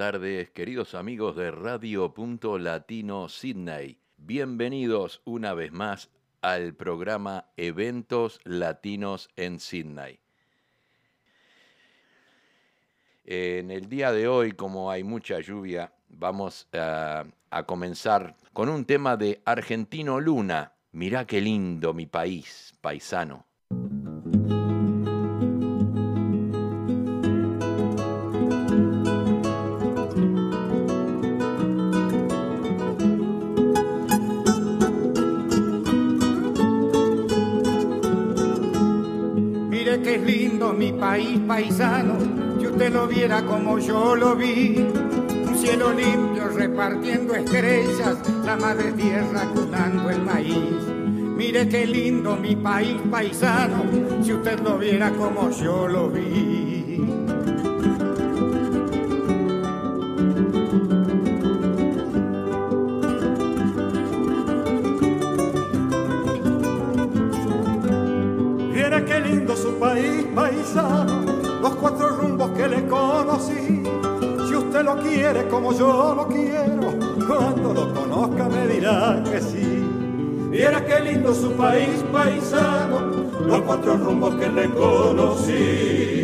Buenas tardes, queridos amigos de Radio Punto Latino Sydney. Bienvenidos una vez más al programa Eventos Latinos en Sydney. En el día de hoy, como hay mucha lluvia, vamos a, a comenzar con un tema de Argentino Luna. Mirá qué lindo mi país, paisano. Mire qué lindo mi país paisano, si usted lo viera como yo lo vi. Un cielo limpio repartiendo estrellas, la madre tierra cunando el maíz. Mire qué lindo mi país paisano, si usted lo viera como yo lo vi. País paisano, los cuatro rumbos que le conocí. Si usted lo quiere como yo lo quiero, cuando lo conozca me dirá que sí. Viera qué lindo su país paisano, los cuatro rumbos que le conocí.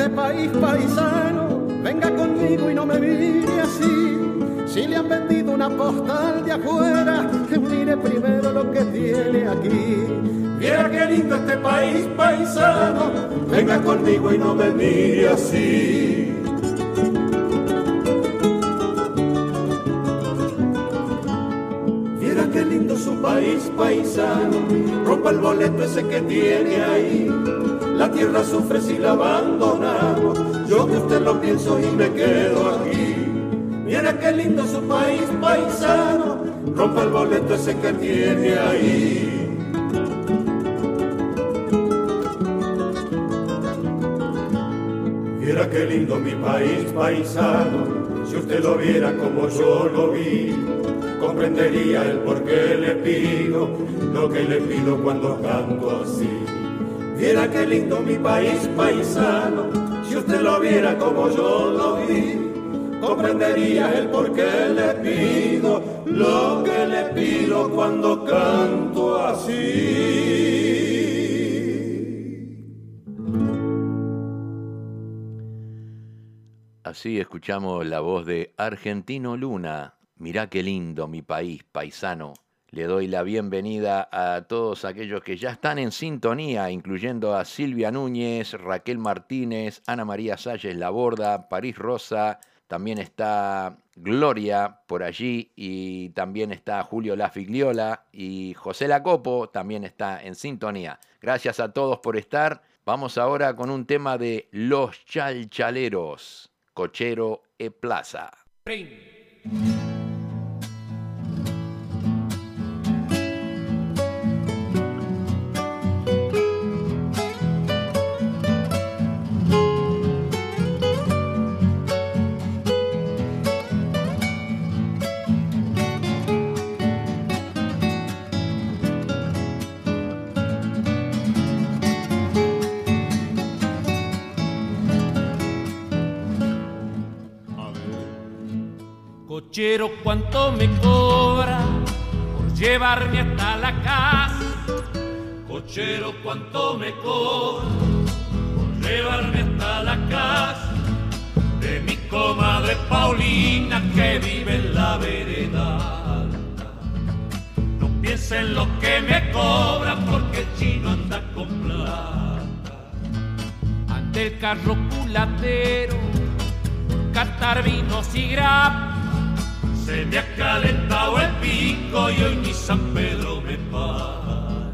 Este país paisano, venga conmigo y no me mire así. Si le han vendido una postal de afuera, que mire primero lo que tiene aquí. Viera qué lindo este país paisano, venga conmigo y no me mire así. Viera qué lindo su país paisano, rompa el boleto ese que tiene ahí. La tierra sufre si la abandonamos, yo que usted lo pienso y me quedo aquí. Viera qué lindo su país paisano, rompa el boleto ese que tiene ahí. Viera qué lindo mi país paisano, si usted lo viera como yo lo vi, comprendería el por qué le pido lo que le pido cuando canto así. Viera qué lindo mi país paisano, si usted lo viera como yo lo vi, comprendería el por qué le pido lo que le pido cuando canto así. Así escuchamos la voz de Argentino Luna. Mirá qué lindo mi país, paisano. Le doy la bienvenida a todos aquellos que ya están en sintonía, incluyendo a Silvia Núñez, Raquel Martínez, Ana María Salles Laborda, París Rosa, también está Gloria por allí y también está Julio Lafigliola y José Lacopo también está en sintonía. Gracias a todos por estar. Vamos ahora con un tema de Los Chalchaleros. Cochero e Plaza. Cochero, ¿cuánto me cobra por llevarme hasta la casa? Cochero, ¿cuánto me cobra por llevarme hasta la casa de mi comadre Paulina que vive en la vereda? No piensa en lo que me cobra porque el chino anda con plata. Ante el carro culatero, catar vinos y grapas se me ha calentado el pico y hoy ni San Pedro me para.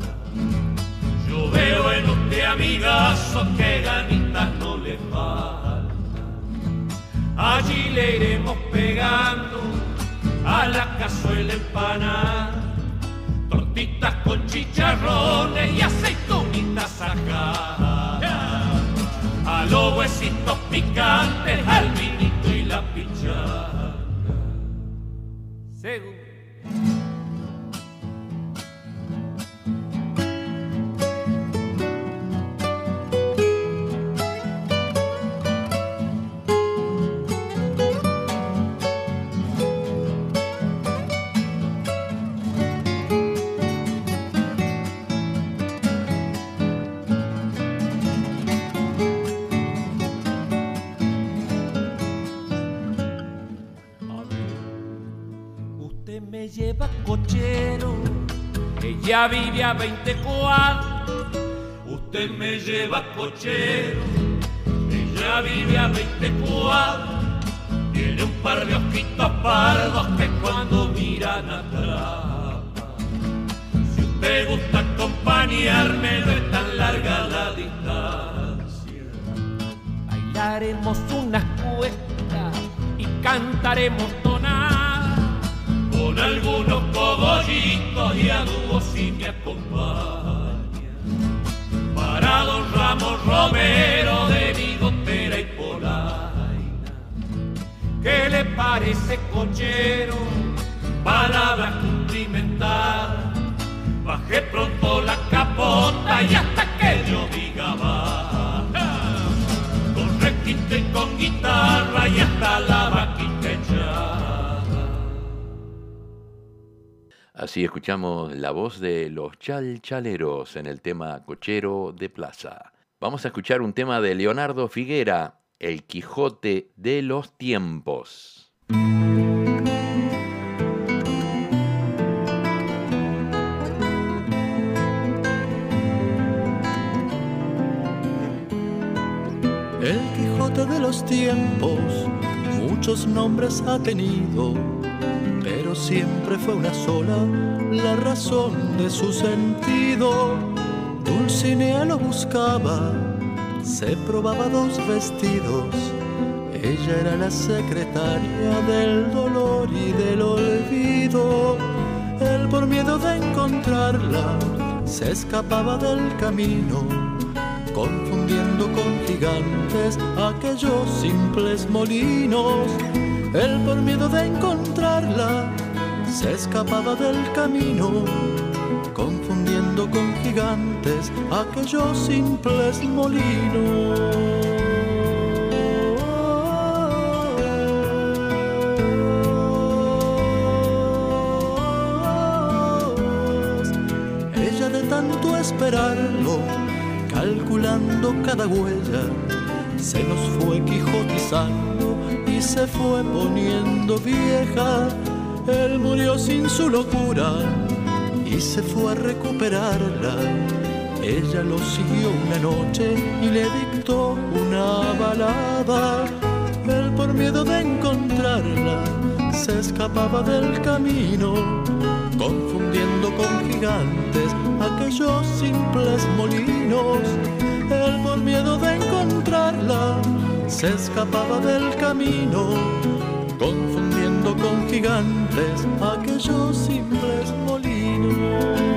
Yo veo en usted amigazo que ganitas no le falta. Allí le iremos pegando a la cazuela empanada, tortitas con chicharrones y aceitunitas acá. A los huesitos picantes, al vinito y la pichada. Hey. Ya vive a 24. Usted me lleva cochero, ella vive a 24. Tiene un par de ojitos pardos que cuando miran atrás. Si usted gusta acompañarme, no es tan larga la distancia. Bailaremos unas cuestas y cantaremos algunos cogollitos y a dúo si me acompaña. Para don Ramos Romero de bigotera y polaina. ¿Qué le parece cochero? Palabras cumplimentadas. Bajé pronto la capota y hasta Así escuchamos la voz de los chalchaleros en el tema Cochero de Plaza. Vamos a escuchar un tema de Leonardo Figuera, El Quijote de los Tiempos. El Quijote de los tiempos muchos nombres ha tenido pero siempre fue una sola la razón de su sentido. Dulcinea lo buscaba, se probaba dos vestidos. Ella era la secretaria del dolor y del olvido. Él por miedo de encontrarla se escapaba del camino, confundiendo con gigantes aquellos simples molinos él por miedo de encontrarla se escapaba del camino, confundiendo con gigantes aquellos simples molinos. Ella de tanto esperarlo, calculando cada huella, se nos fue quijotizando se fue poniendo vieja. Él murió sin su locura y se fue a recuperarla. Ella lo siguió una noche y le dictó una balada. Él por miedo de encontrarla se escapaba del camino, confundiendo con gigantes aquellos simples molinos. Él por miedo de encontrarla se escapaba del camino, confundiendo con gigantes aquellos simples molinos.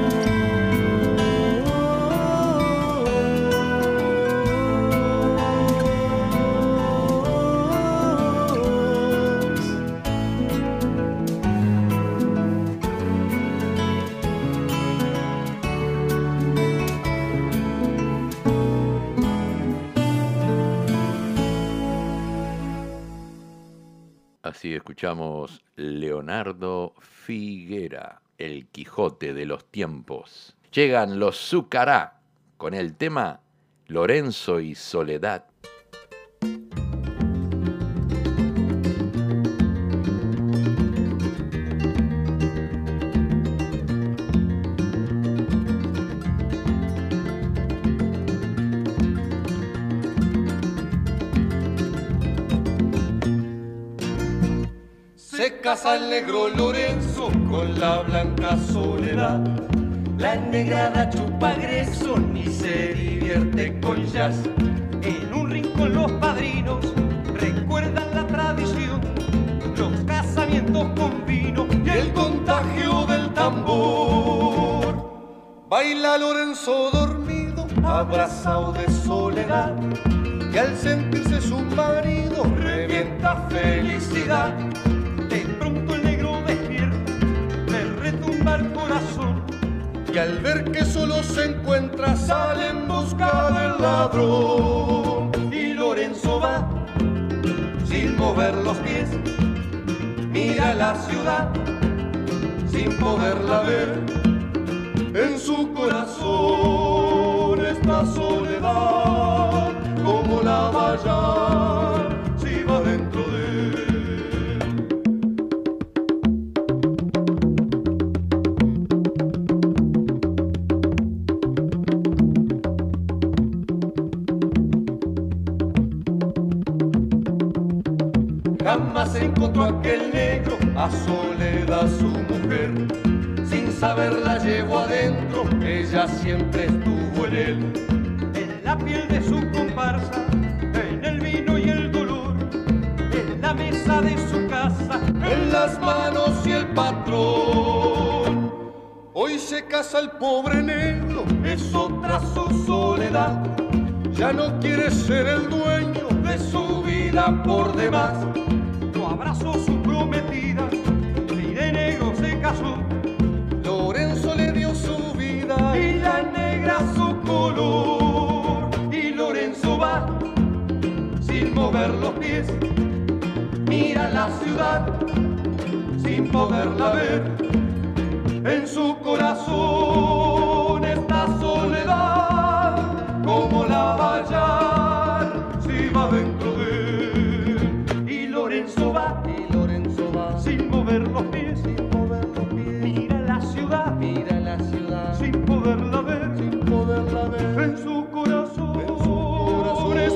Escuchamos Leonardo Figuera, el Quijote de los tiempos. Llegan los Zucará con el tema Lorenzo y Soledad casa el negro Lorenzo con la blanca soledad. La negrada chupa greso ni se divierte con jazz. En un rincón los padrinos recuerdan la tradición, los casamientos con vino y el contagio del tambor. Baila Lorenzo dormido, abrazado de soledad, y al sentirse su marido revienta felicidad al ver que solo se encuentra sale en busca del ladrón. Y Lorenzo va sin mover los pies, mira la ciudad sin poderla ver. En su corazón esta soledad, como la valla ella siempre estuvo en él. En la piel de su comparsa, en el vino y el dolor, en la mesa de su casa, en las manos y el patrón. Hoy se casa el pobre negro, es otra su soledad. Ya no quiere ser el dueño de su vida por demás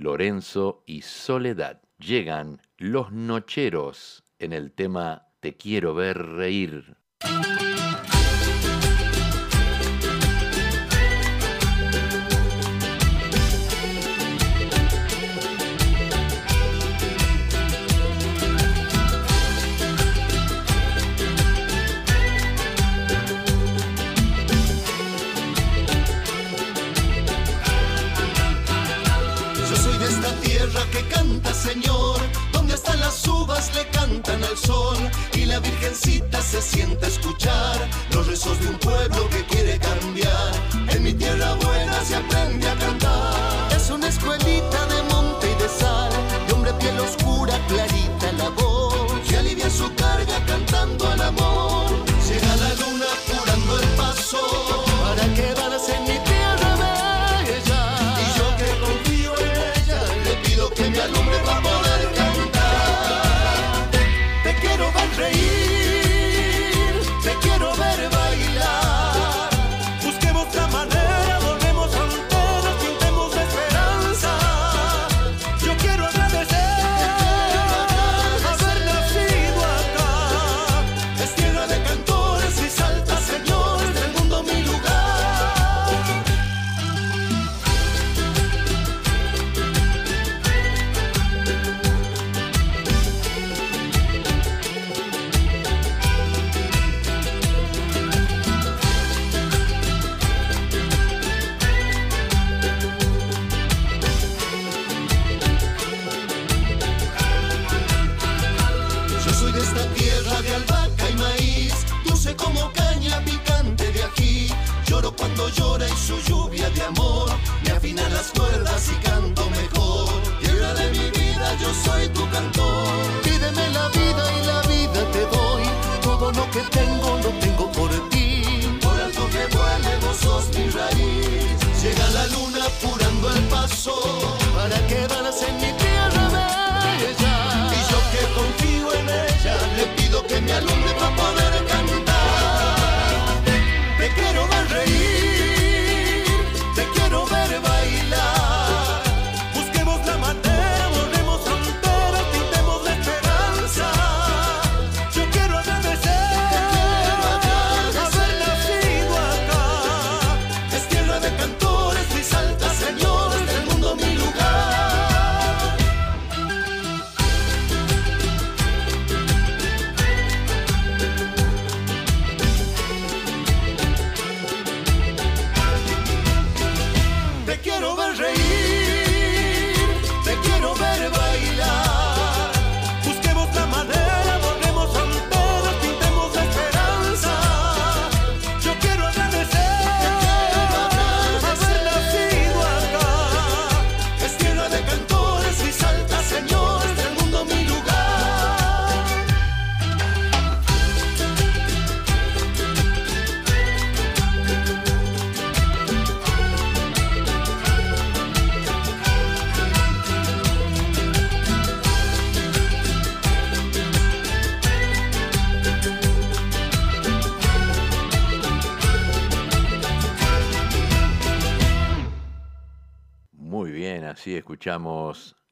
Lorenzo y Soledad. Llegan los Nocheros en el tema Te quiero ver reír. Señor, donde hasta las uvas le cantan al sol y la Virgencita se sienta a escuchar los rezos de un pueblo que quiere cambiar. En mi tierra buena se aprende a cantar. Es una escuelita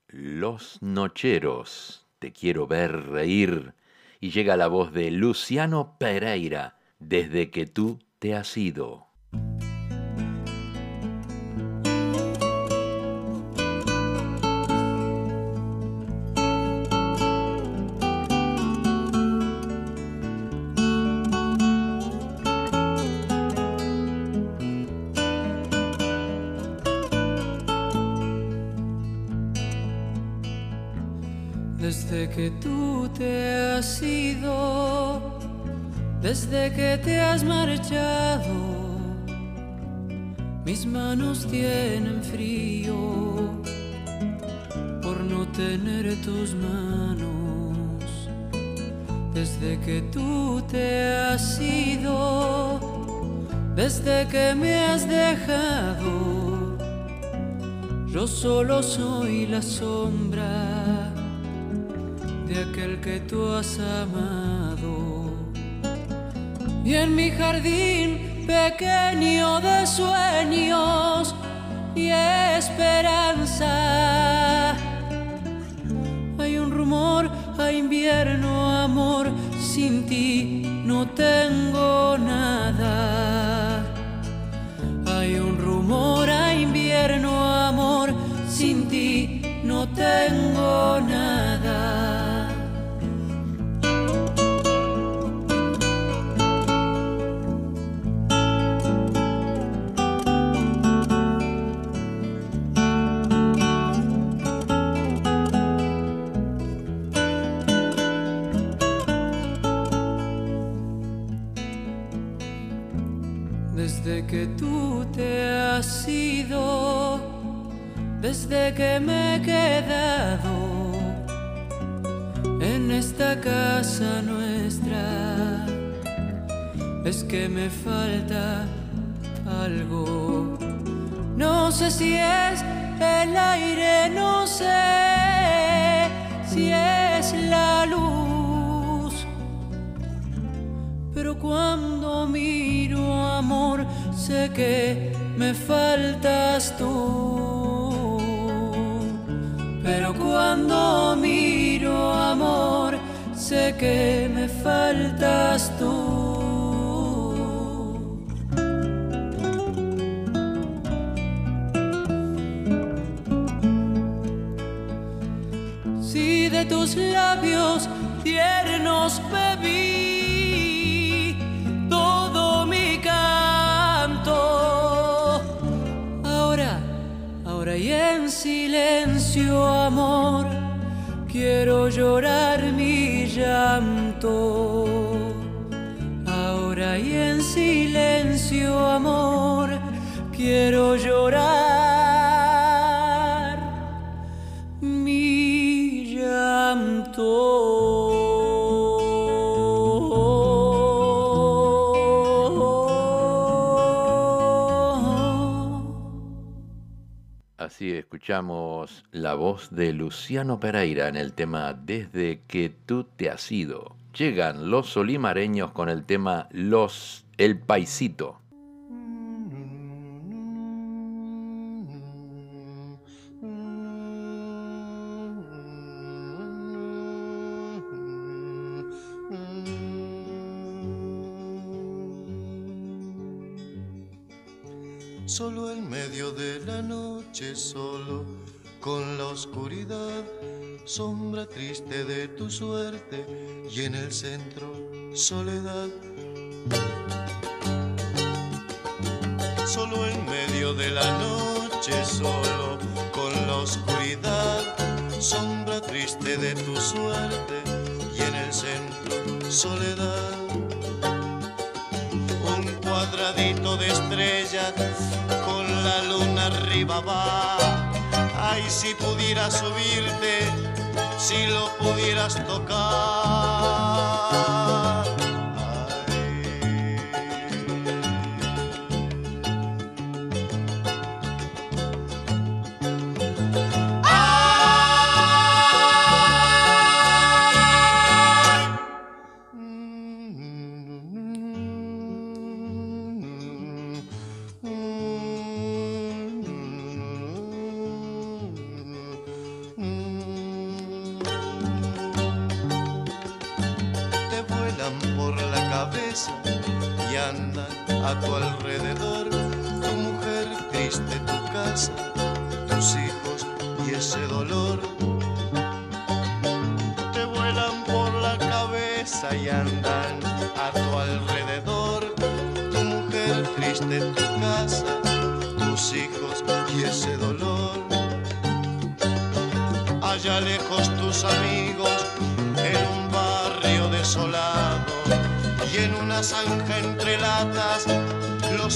Los Nocheros, Te quiero ver reír, y llega la voz de Luciano Pereira, desde que tú te has ido. Tú te has ido, desde que te has marchado, mis manos tienen frío por no tener tus manos. Desde que tú te has ido, desde que me has dejado, yo solo soy la sombra aquel que tú has amado. Y en mi jardín pequeño de sueños y esperanza, hay un rumor a invierno, amor, sin ti no tengo nada. Hay un rumor a invierno, amor, sin ti no tengo nada. Te has ido, desde que me he quedado en esta casa nuestra, es que me falta algo. No sé si es el aire, no sé si es la luz, pero cuando miro amor, sé que me faltas tú. Pero cuando miro amor, sé que me faltas tú. Tus labios tiernos bebí silencio, amor, quiero llorar mi llanto. Ahora y en silencio, amor, quiero llorar mi llanto. Así escuchamos la voz de Luciano Pereira en el tema Desde que tú te has ido. Llegan los solimareños con el tema Los El Paisito. Solo con la oscuridad, sombra triste de tu suerte y en el centro soledad. Solo en medio de la noche, solo con la oscuridad, sombra triste de tu suerte y en el centro soledad un cuadradito de estrellas Ay, si pudieras subirte, si lo pudieras tocar. Y andan a tu alrededor.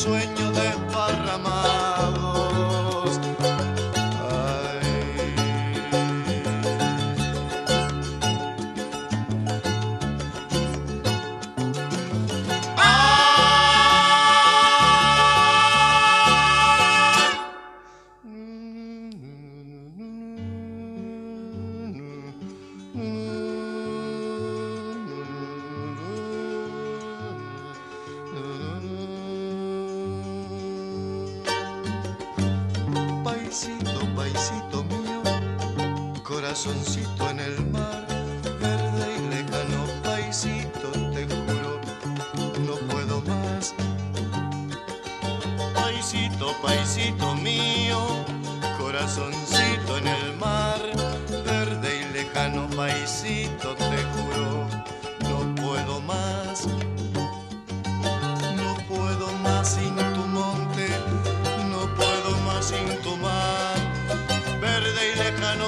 Los sueños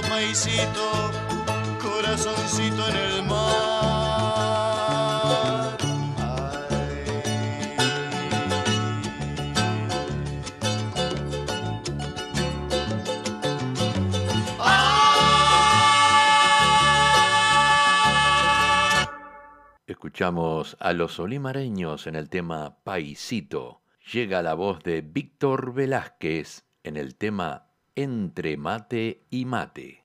paisito, corazoncito en el mar. Escuchamos a los olimareños en el tema Paisito. Llega la voz de Víctor Velázquez en el tema Entre mate y mate.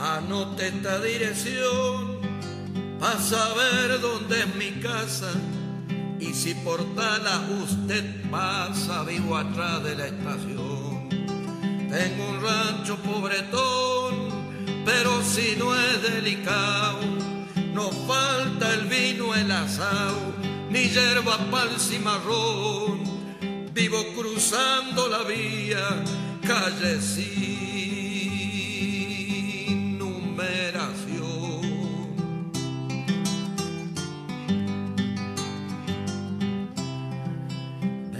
Anote esta dirección para saber dónde es mi casa si por tala usted pasa vivo atrás de la estación. Tengo un rancho pobretón, pero si no es delicado, no falta el vino, el asado, ni hierba, pal cimarrón. Vivo cruzando la vía, calle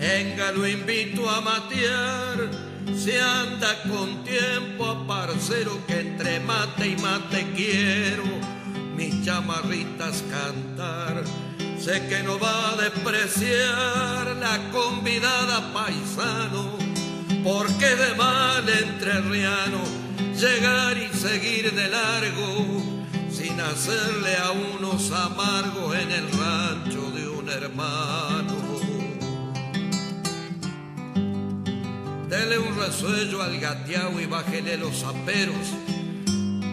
Venga, lo invito a matear. Si anda con tiempo a parcero que entre mate y mate quiero mis chamarritas cantar. Sé que no va a despreciar la convidada paisano, porque de mal entrerriano llegar y seguir de largo sin hacerle a unos amargos en el rancho de un hermano. Dele un resuello al gateao y bájele los aperos.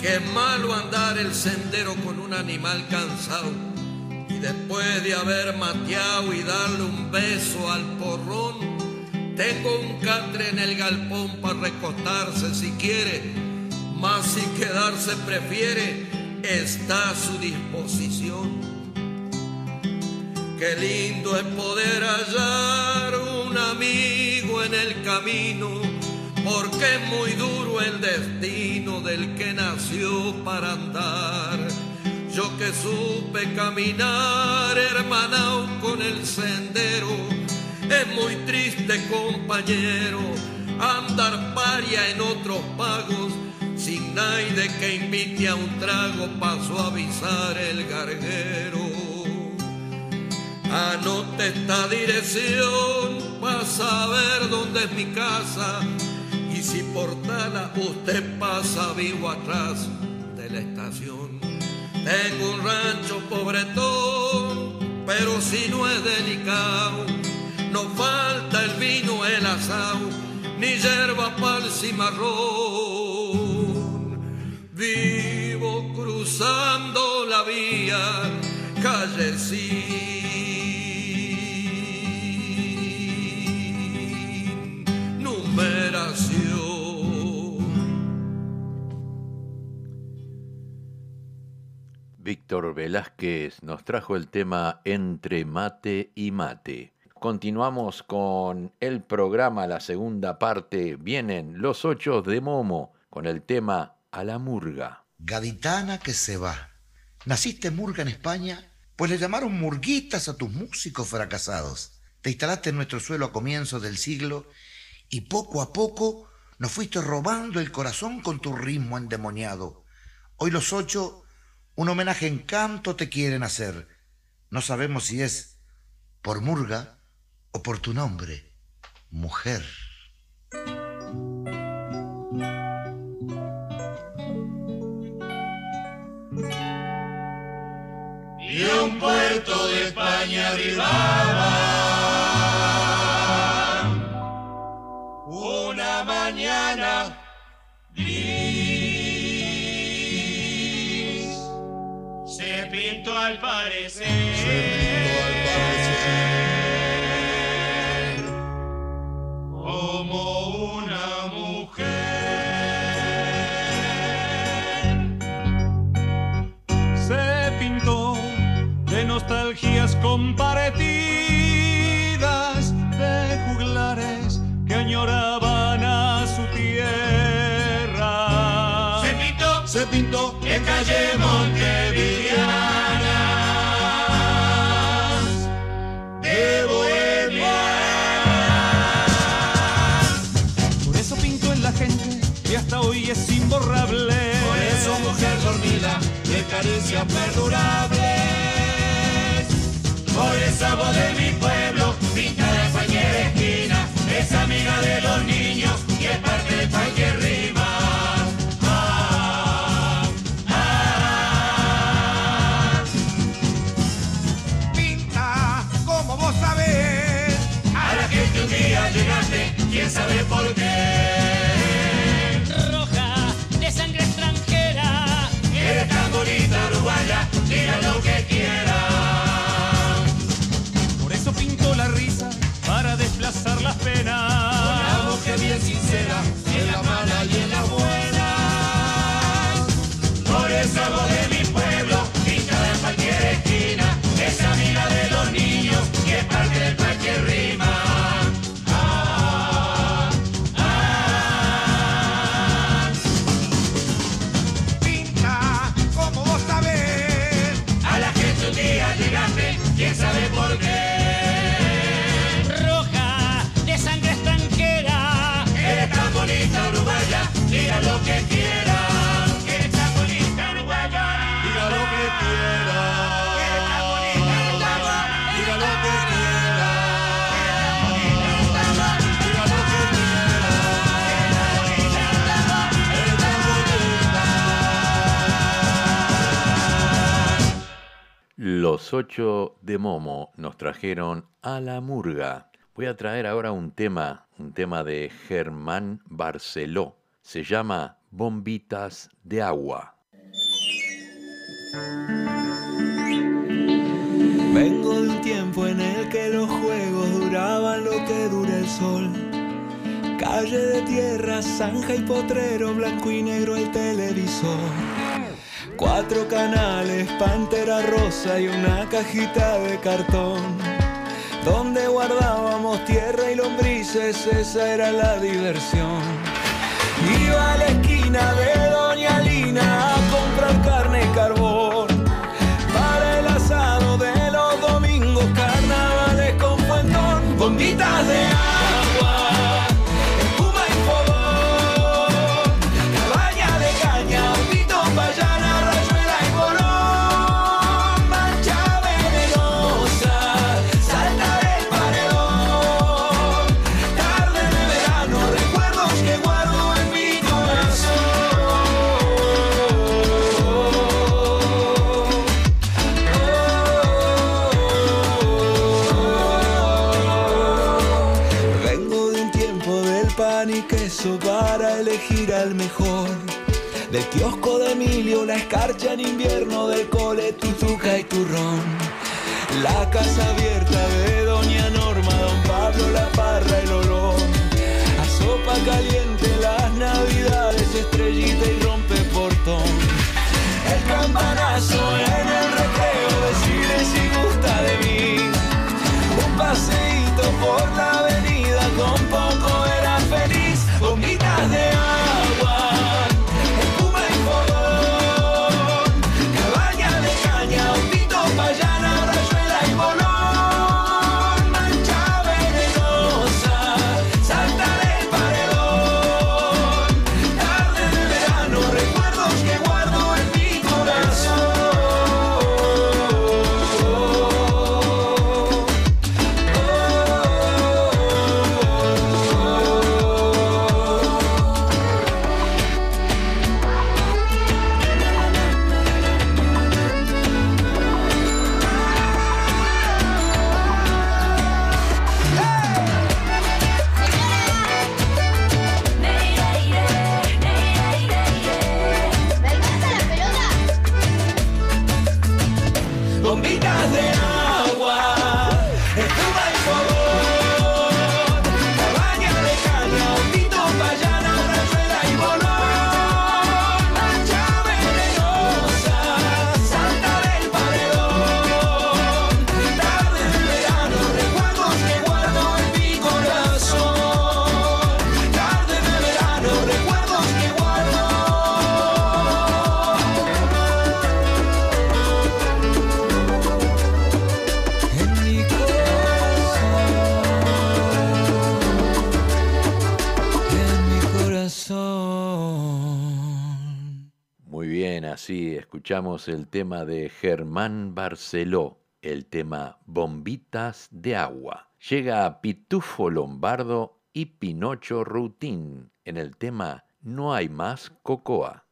Es malo andar el sendero con un animal cansado. Y después de haber mateado y darle un beso al porrón, tengo un catre en el galpón para recostarse si quiere. Más si quedarse prefiere, está a su disposición. Qué lindo es poder hallar amigo en el camino, porque es muy duro el destino del que nació para andar. Yo que supe caminar hermanao con el sendero, es muy triste compañero andar paria en otros pagos sin nadie que invite a un trago para suavizar el garguero. Anote esta dirección para saber dónde es mi casa y si por tala usted pasa vivo atrás de la estación. Tengo un rancho pobretón, pero si no es delicado, no falta el vino, el asado, ni hierba, pal cimarrón. Vivo cruzando la vía, calle Víctor Velázquez nos trajo el tema Entre mate y mate. Continuamos con el programa, la segunda parte. Vienen los ocho de Momo con el tema A la Murga. Gaditana que se va. ¿Naciste murga en España? Pues le llamaron murguitas a tus músicos fracasados. Te instalaste en nuestro suelo a comienzos del siglo y poco a poco nos fuiste robando el corazón con tu ritmo endemoniado. Hoy los ocho un homenaje en canto te quieren hacer. No sabemos si es por Murga o por tu nombre, mujer. Y un puerto de España arribaba mañana al parecer. Pintó en calle Montevideo. hasta hoy es imborrable. Por eso, mujer dormida, de caricias perdurables. Por esa voz de mi pueblo, 8 de Momo nos trajeron a la murga. Voy a traer ahora un tema, un tema de Germán Barceló. Se llama Bombitas de Agua. Vengo de un tiempo en el que los juegos duraban lo que dura el sol. Calle de tierra, zanja y potrero, blanco y negro el televisor. Cuatro canales, pantera rosa y una cajita de cartón. Donde guardábamos tierra y lombrices, esa era la diversión. Iba a la esquina de Doña Lina a comprar carne y carbón. Escarcha en invierno del cole, tutuca y turrón. La casa abierta de Doña Norma, Don Pablo, la parra, el olor. A sopa caliente las navidades, estrellita y rompe portón. El campanazo en el tema de Germán Barceló, el tema Bombitas de Agua. Llega Pitufo Lombardo y Pinocho Rutín en el tema No hay más cocoa.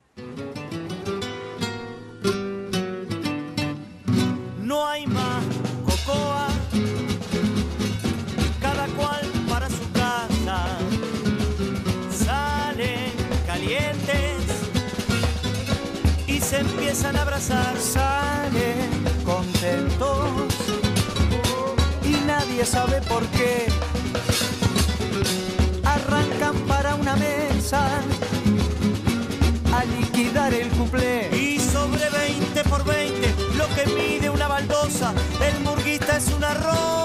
Abrazar. Salen contentos y nadie sabe por qué. Arrancan para una mesa a liquidar el cuplé. Y sobre 20 por 20, lo que mide una baldosa, el murguista es una rosa,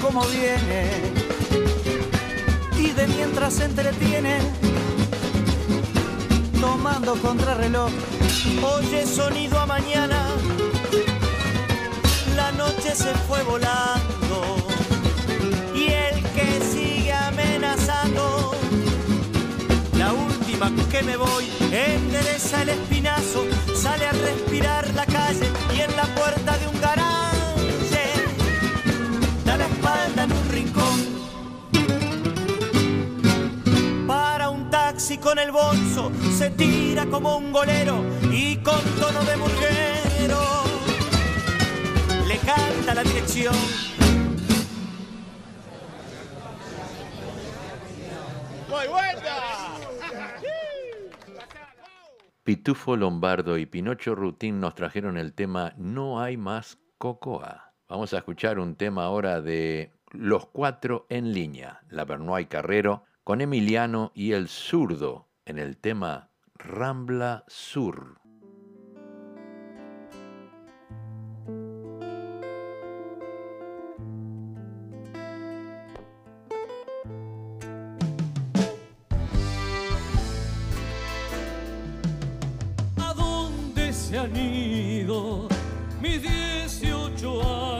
como viene y de mientras se entretiene tomando contrarreloj. Oye sonido a mañana, la noche se fue volando y el que sigue amenazando, la última que me voy, endereza el espinazo, sale a respirar la calle y en la puerta de un garaje rincón. Para un taxi con el bolso se tira como un golero y con tono de murguero le canta la dirección. ¡Muy buena! Pitufo Lombardo y Pinocho Rutín nos trajeron el tema No hay más cocoa. Vamos a escuchar un tema ahora de Los Cuatro en Línea, la Bernoy Carrero, con Emiliano y el zurdo en el tema Rambla Sur. ¿A dónde se han ido mis 18 años?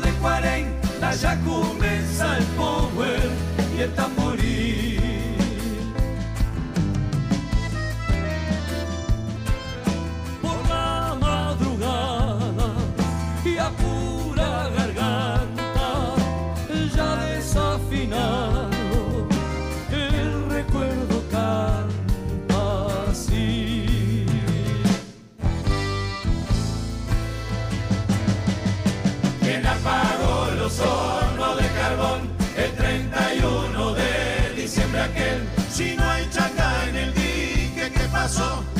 de Cuarén, la ya comienza el corazón.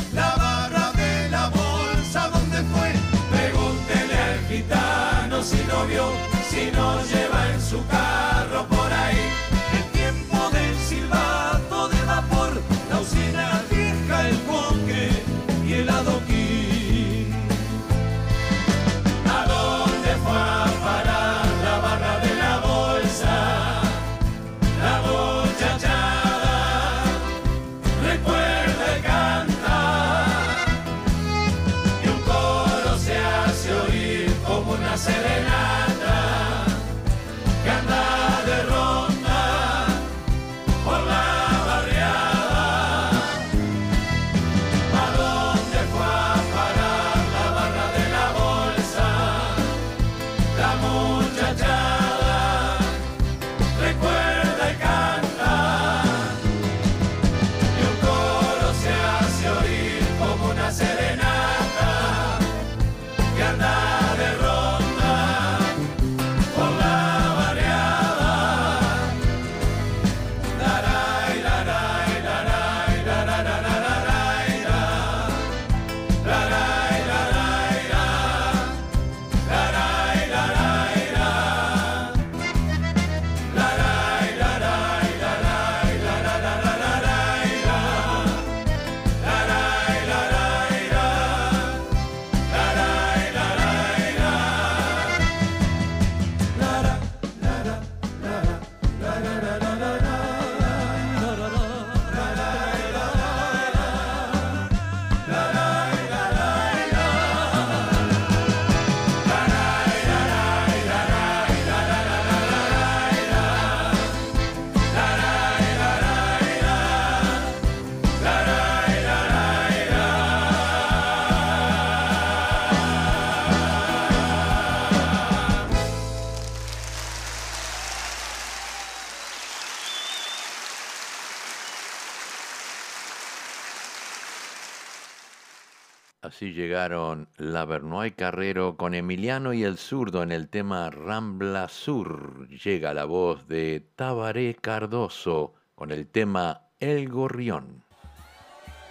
Así llegaron Lavernoy Carrero con Emiliano y el zurdo en el tema Rambla Sur. Llega la voz de Tabaré Cardoso con el tema El Gorrión.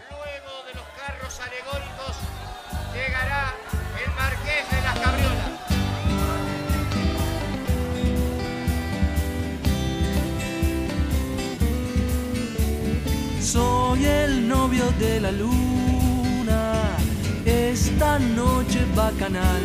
Luego de los carros alegóricos llegará el marqués de las cabriolas. Soy el novio de la luna, esta noche bacanal.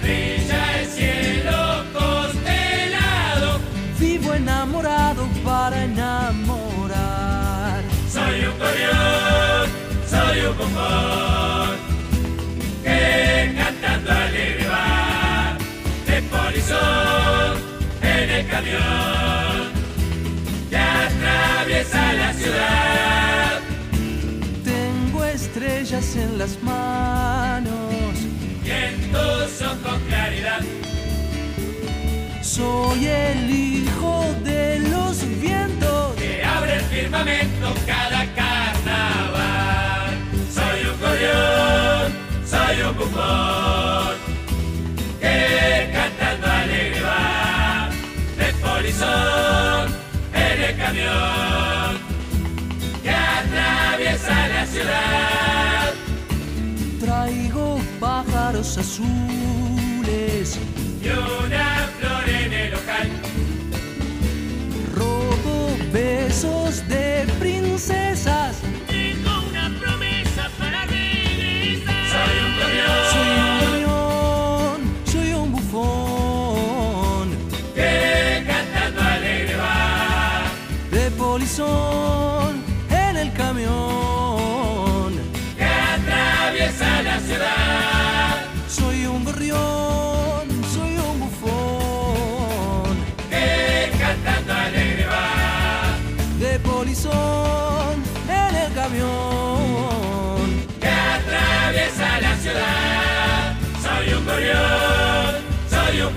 Brilla el cielo constelado. Vivo enamorado para enamorar. Soy un gorrión, soy un bombón que cantando alegre va de polizón en el camión estrellas en las manos. Y en tus ojos claridad. Soy el hijo de los vientos. que abre el firmamento cada carnaval. Soy un gorrión, soy un bufón, que cantando alegre va de polizón en el camión que atraviesa la ciudad. Pájaros azules. Y una flor en el local. Robo besos de princesas. Tengo una promesa para regresar. Soy un Soy un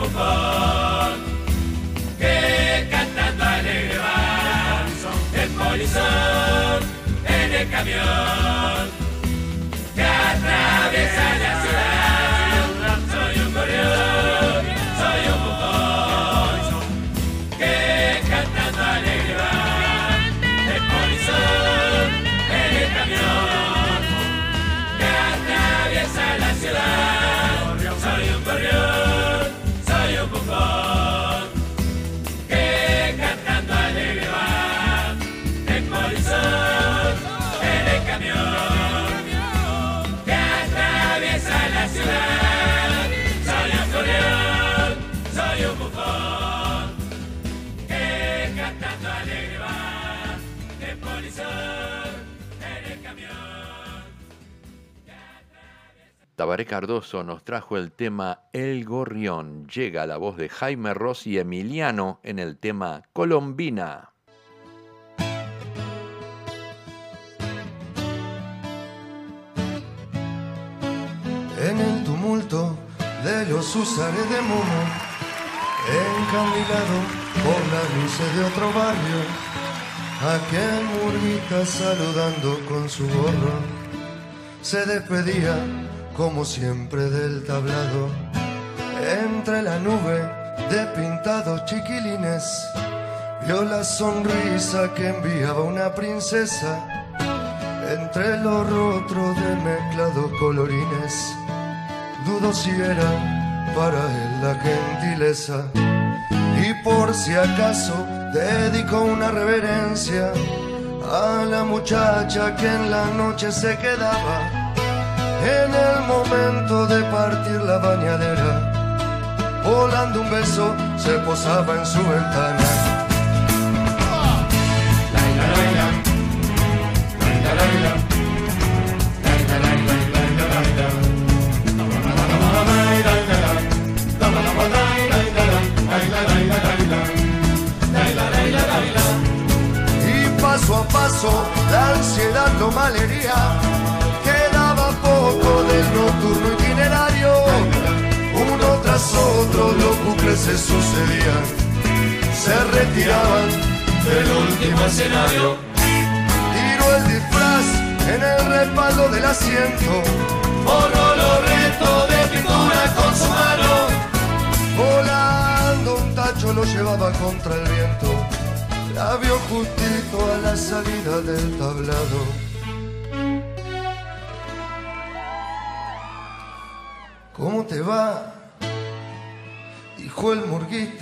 bufón que cantando alegre va. El polizón en el camión que atraviesa la ciudad. Tabaré Cardoso nos trajo el tema El Gorrión. Llega la voz de Jaime Rossi Emiliano en el tema Colombina. En el tumulto de los usares de Momo, encandilado por las luces de otro barrio, aquel murguita saludando con su gorro, se despedía como siempre del tablado, entre la nube de pintados chiquilines, vio la sonrisa que enviaba una princesa entre los rostros de mezclados colorines. Dudo si era para él la gentileza y por si acaso dedicó una reverencia a la muchacha que en la noche se quedaba en el momento de partir la bañadera. Volando un beso se posaba en su ventana.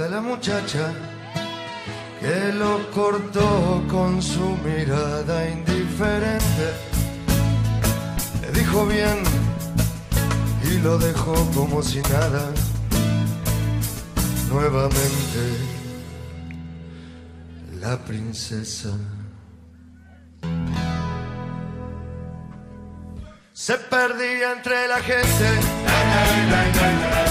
La muchacha que lo cortó con su mirada indiferente. Le dijo bien y lo dejó como si nada. Nuevamente la princesa. Se perdía entre la gente.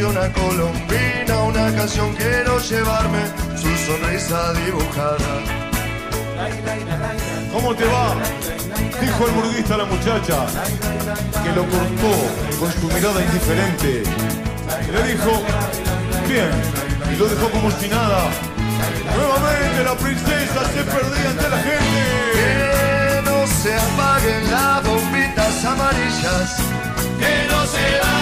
Canción a Colombina, una canción quiero llevarme su sonrisa dibujada. ¿Cómo te va? Dijo el murguista a la muchacha, que lo cortó con su mirada indiferente. Le dijo, bien, y lo dejó como si nada. Nuevamente la princesa se perdía entre la gente. Que no se apaguen las bombitas amarillas. Que no se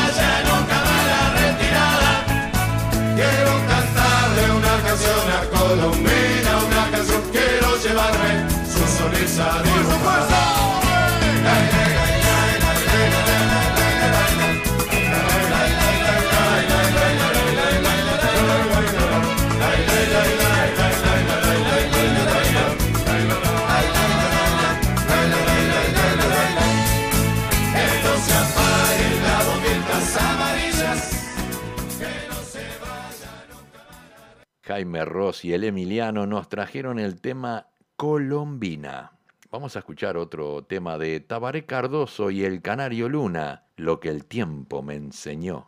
Quiero cantarle una canción a Colombina, una canción quiero llevarme su sonrisa dibujada. Jaime Ross y el Emiliano nos trajeron el tema Colombina. Vamos a escuchar otro tema de Tabaré Cardoso y el Canario Luna, Lo que el tiempo me enseñó.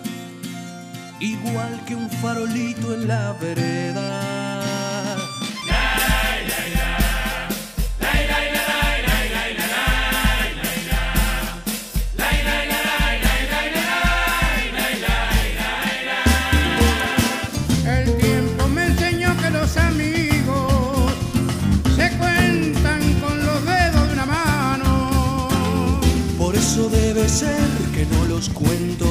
igual que un farolito en la vereda. El tiempo me enseñó que los amigos se cuentan con los dedos de una mano. Por eso debe ser que no los cuento,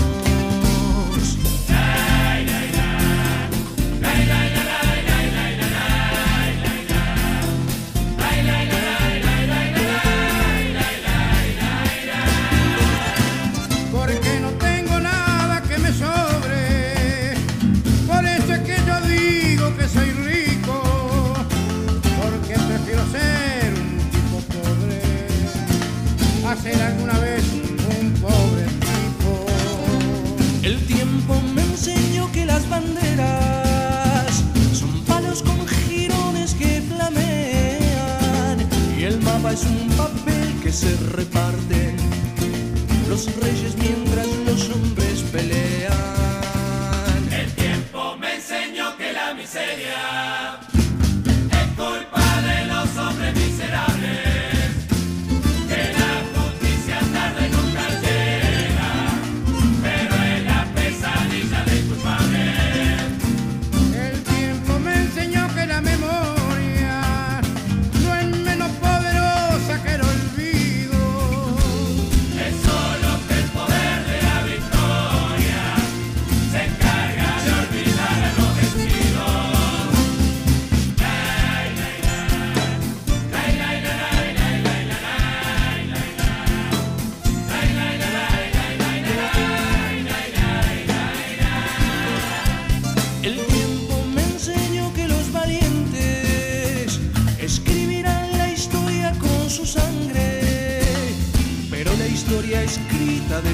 Es un papel que se reparten los reyes mientras los hombres pelean. El tiempo me enseñó que la miseria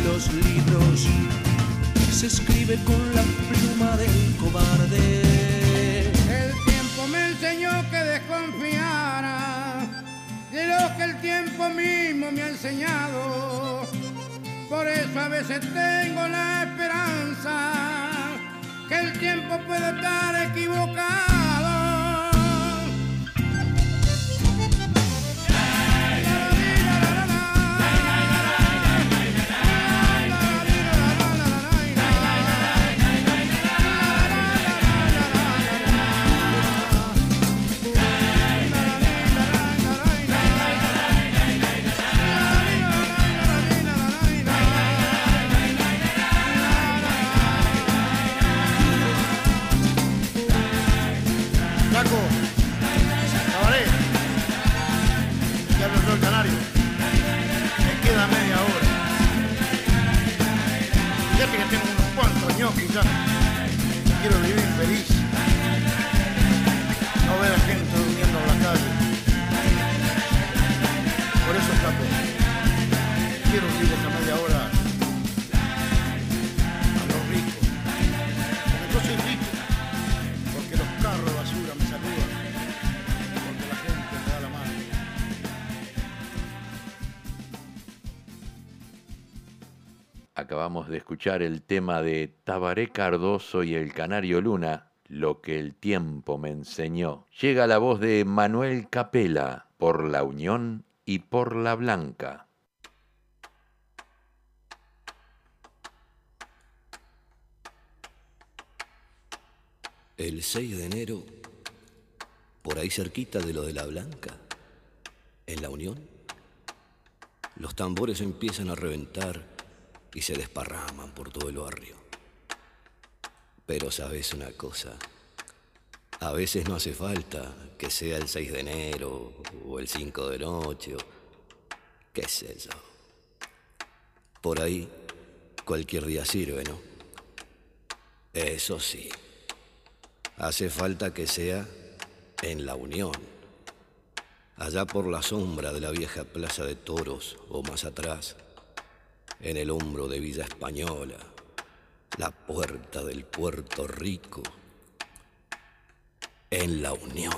los libros se escribe con la pluma del cobarde. El tiempo me enseñó que desconfiara de lo que el tiempo mismo me ha enseñado. Por eso a veces tengo la esperanza que el tiempo puede estar equivocado. De escuchar el tema de Tabaré Cardoso y el Canario Luna, Lo que el tiempo me enseñó. Llega la voz de Manuel Capela, por la Unión y por la Blanca. El 6 de enero, por ahí cerquita de lo de la Blanca, en la Unión, los tambores empiezan a reventar y se desparraman por todo el barrio. Pero sabes una cosa, a veces no hace falta que sea el 6 de enero o el 5 de noche o qué sé yo. Por ahí cualquier día sirve, ¿no? Eso sí, Hace falta que sea en la Unión, allá por la sombra de la vieja Plaza de Toros o más atrás, en el hombro de Villa Española, la puerta del Puerto Rico, en la Unión.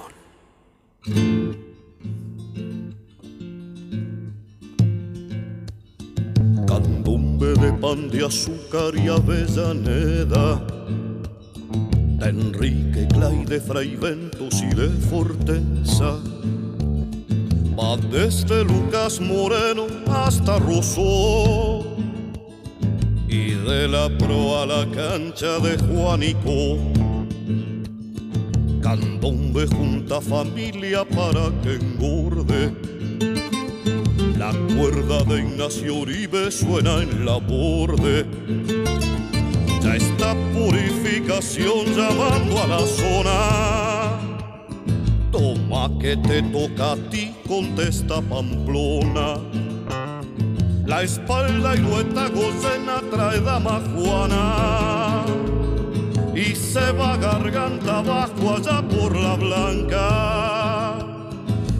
Candombe de pan de azúcar y avellaneda de Enrique Clay, de Fray Ventos y de Forteza. Va desde Lucas Moreno hasta Rosso y de la pro a la cancha de Juanico. Candombe junta familia para que engorde. La cuerda de Ignacio Uribe suena en la borde ya está purificación llamando a la zona. Toma que te toca a ti, contesta Pamplona. La espalda y lueta gocena trae dama Juana. Y se va garganta abajo allá por la blanca.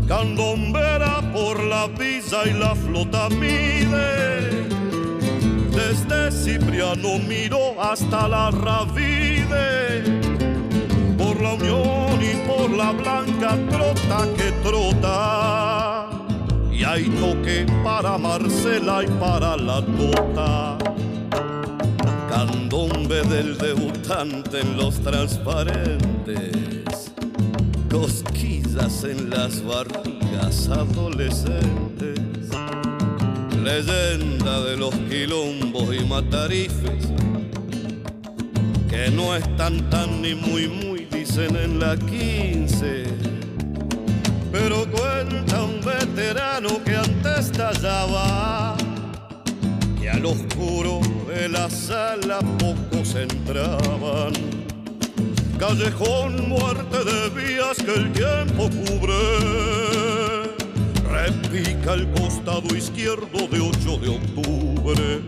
Candombera por la visa y la flota mide desde Cipriano miró hasta la Ravide. Por la Unión y por la Blanca trota que trota. Y hay para Marcela y para la Tota. Candombe del debutante en los transparentes. Cosquillas en las barrigas adolescentes leyenda de los quilombos y matarifes, que no están tan ni muy muy, dicen en la 15. Pero cuenta un veterano que antes tallaba que al oscuro de la sala pocos entraban. Callejón, muerte de vías que el tiempo cubre repica el costado izquierdo de 8 de octubre.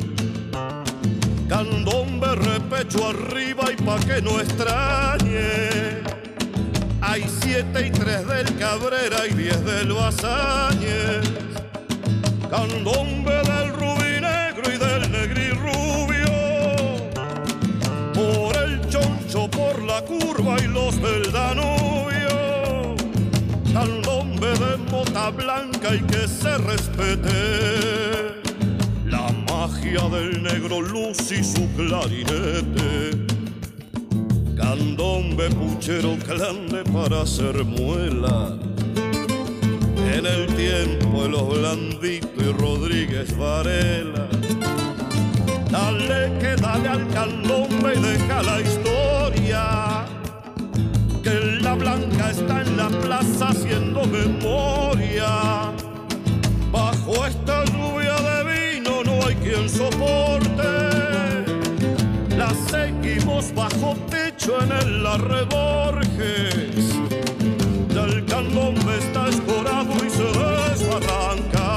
Candombe repecho arriba y pa' que no extrañe. Hay siete y tres del Cabrera y diez del Basáñez. Candombe del rubí negro y del negri rubio. Por el choncho, por la curva y los del Danubio. Candombe de mota blanca y que se respete la magia del negro luz y su clarinete. Candombe, puchero, clande para hacer muela. En el tiempo de los Blandito y Rodríguez Varela. Dale que dale al candombe y deja la historia. Que la blanca está en la plaza haciendo memoria. Bajo esta lluvia de vino no hay quien soporte. La seguimos bajo techo en el Larreborges. Del candombe está escorado y se desbarranca.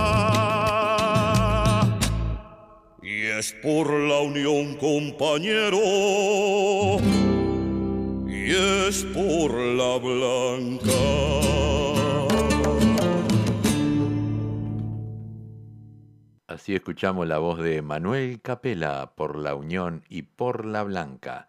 Y es por la unión, compañero. Y es por la blanca. Así escuchamos la voz de Manuel Capela por la Unión y por la Blanca.